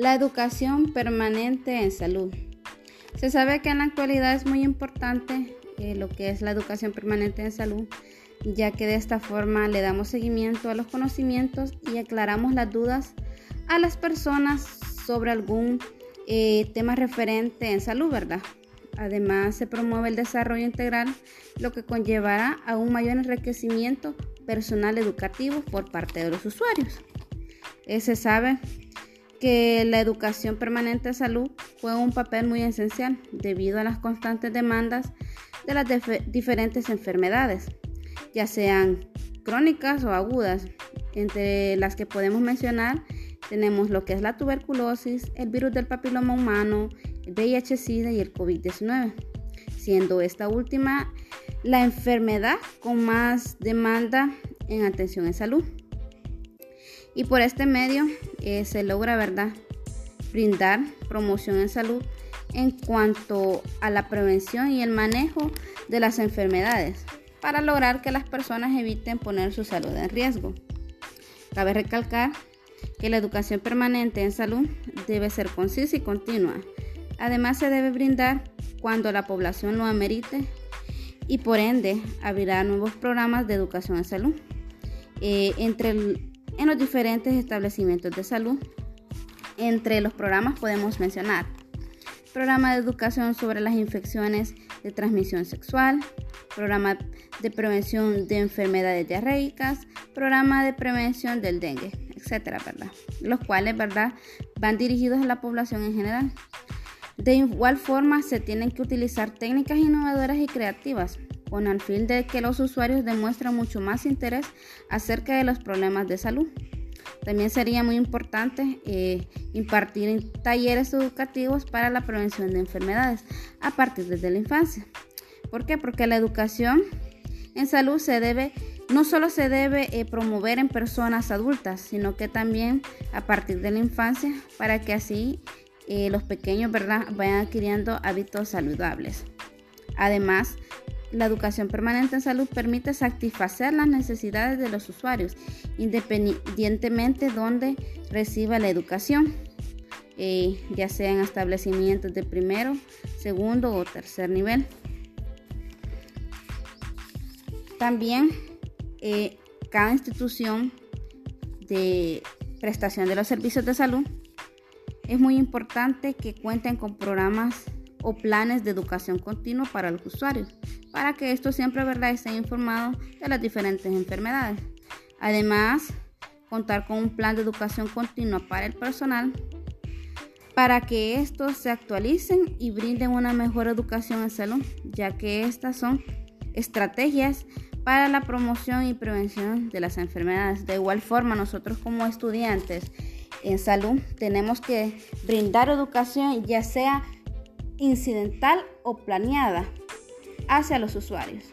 La educación permanente en salud. Se sabe que en la actualidad es muy importante eh, lo que es la educación permanente en salud, ya que de esta forma le damos seguimiento a los conocimientos y aclaramos las dudas a las personas sobre algún eh, tema referente en salud, ¿verdad? Además, se promueve el desarrollo integral, lo que conllevará a un mayor enriquecimiento personal educativo por parte de los usuarios. Eh, se sabe que la educación permanente de salud juega un papel muy esencial debido a las constantes demandas de las diferentes enfermedades, ya sean crónicas o agudas, entre las que podemos mencionar tenemos lo que es la tuberculosis, el virus del papiloma humano, el VIH-Sida y el COVID-19, siendo esta última la enfermedad con más demanda en atención en salud. Y por este medio eh, se logra, ¿verdad?, brindar promoción en salud en cuanto a la prevención y el manejo de las enfermedades para lograr que las personas eviten poner su salud en riesgo. Cabe recalcar que la educación permanente en salud debe ser concisa y continua. Además se debe brindar cuando la población lo amerite y por ende abrirá nuevos programas de educación en salud. Eh, entre en los diferentes establecimientos de salud. Entre los programas podemos mencionar programa de educación sobre las infecciones de transmisión sexual, programa de prevención de enfermedades diarreicas, programa de prevención del dengue, etcétera, ¿verdad? Los cuales, ¿verdad?, van dirigidos a la población en general. De igual forma, se tienen que utilizar técnicas innovadoras y creativas con el fin de que los usuarios demuestren mucho más interés acerca de los problemas de salud. También sería muy importante eh, impartir talleres educativos para la prevención de enfermedades a partir de la infancia. ¿Por qué? Porque la educación en salud no solo se debe eh, promover en personas adultas, sino que también a partir de la infancia para que así eh, los pequeños ¿verdad? vayan adquiriendo hábitos saludables. Además, la educación permanente en salud permite satisfacer las necesidades de los usuarios, independientemente de donde reciba la educación, eh, ya sea en establecimientos de primero, segundo o tercer nivel. También eh, cada institución de prestación de los servicios de salud es muy importante que cuenten con programas o planes de educación continua para los usuarios, para que estos siempre ¿verdad? estén informados de las diferentes enfermedades. Además, contar con un plan de educación continua para el personal para que estos se actualicen y brinden una mejor educación en salud, ya que estas son estrategias para la promoción y prevención de las enfermedades. De igual forma, nosotros como estudiantes en salud tenemos que brindar educación ya sea incidental o planeada hacia los usuarios.